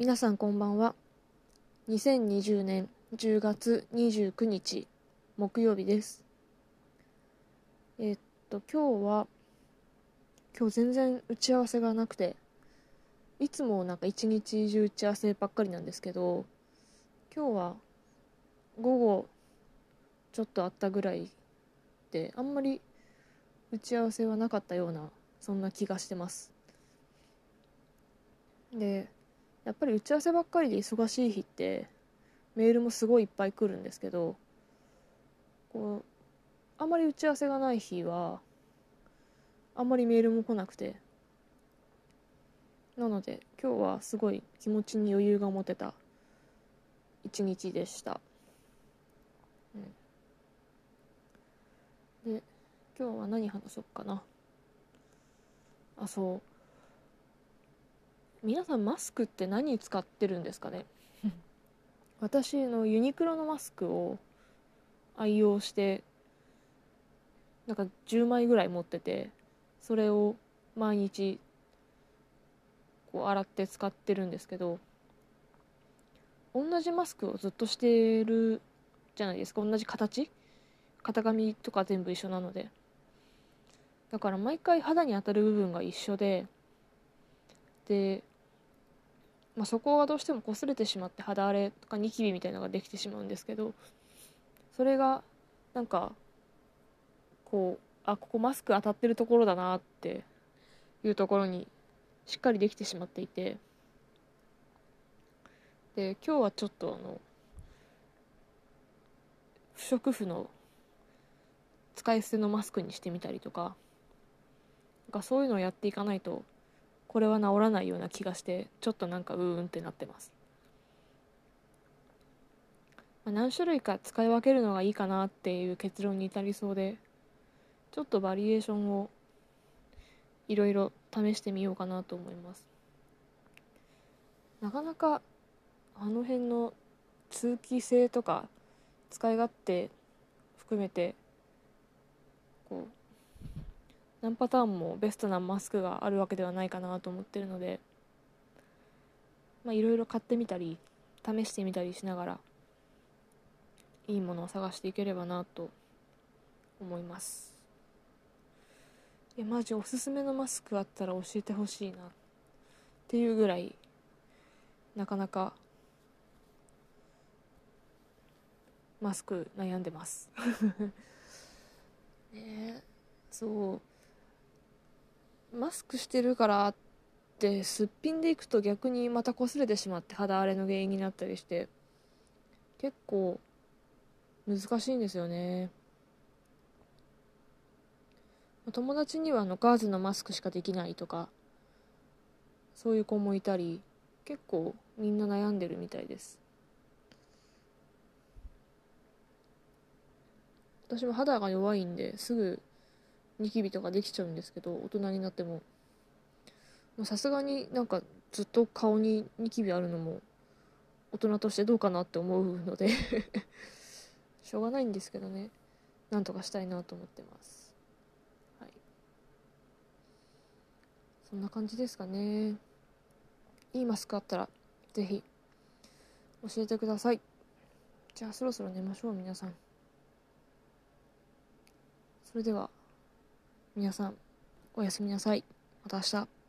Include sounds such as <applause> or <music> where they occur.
皆さんこんばんは。2020年10月29日木曜日です。え、っと今日は今日全然打ち合わせがなくていつもなんか一日中打ち合わせばっかりなんですけど今日は午後ちょっとあったぐらいであんまり打ち合わせはなかったようなそんな気がしてます。でやっぱり打ち合わせばっかりで忙しい日ってメールもすごいいっぱい来るんですけどこうあまり打ち合わせがない日はあんまりメールも来なくてなので今日はすごい気持ちに余裕が持てた一日でした、うん、で今日は何話そうかな。あそう。皆さんマスクって何使ってるんですかね？<laughs> 私のユニクロのマスクを愛用してなんか10枚ぐらい持っててそれを毎日こう洗って使ってるんですけど同じマスクをずっとしてるじゃないですか。同じ形？型紙とか全部一緒なので。だから毎回肌に当たる部分が一緒ででまあ、そこがどうしても擦れてしまって肌荒れとかニキビみたいなのができてしまうんですけどそれがなんかこうあここマスク当たってるところだなっていうところにしっかりできてしまっていて。で今日はちょっとあの不織布の使い捨てのマスクにしてみたりとかなんかそういうのをやっていかないとこれは治らないような気がしてちょっとなんかうーんってなってます、まあ、何種類か使い分けるのがいいかなっていう結論に至りそうでちょっとバリエーションをいろいろ試してみようかなと思います。なかなかあの辺の通気性とか使い勝手含めてこう何パターンもベストなマスクがあるわけではないかなと思ってるのでまあいろいろ買ってみたり試してみたりしながらいいものを探していければなと思います。いやマジおすすめのマスクあったら教えてほしいなっていうぐらいなかなかマスク悩んでます。<laughs> ねそう。マスクしてるからってすっぴんでいくと逆にまた擦れてしまって肌荒れの原因になったりして結構難しいんですよね。友達にはあのガーゼのマスクしかできないとかそういう子もいたり結構みんな悩んでるみたいです。私も肌が弱いんですぐニキビとかできちゃうんですけど大人になっても。さすがになんかずっと顔にニキビあるのも大人としてどうかなって思うので <laughs> しょうがないんですけどね。なんとかしたいなと思ってます。はい。そんな感じですかね。いいマスクあったら是非教えてください。じゃあそろそろ寝ましょう皆さん。それでは。皆さんおやすみなさい。また明日。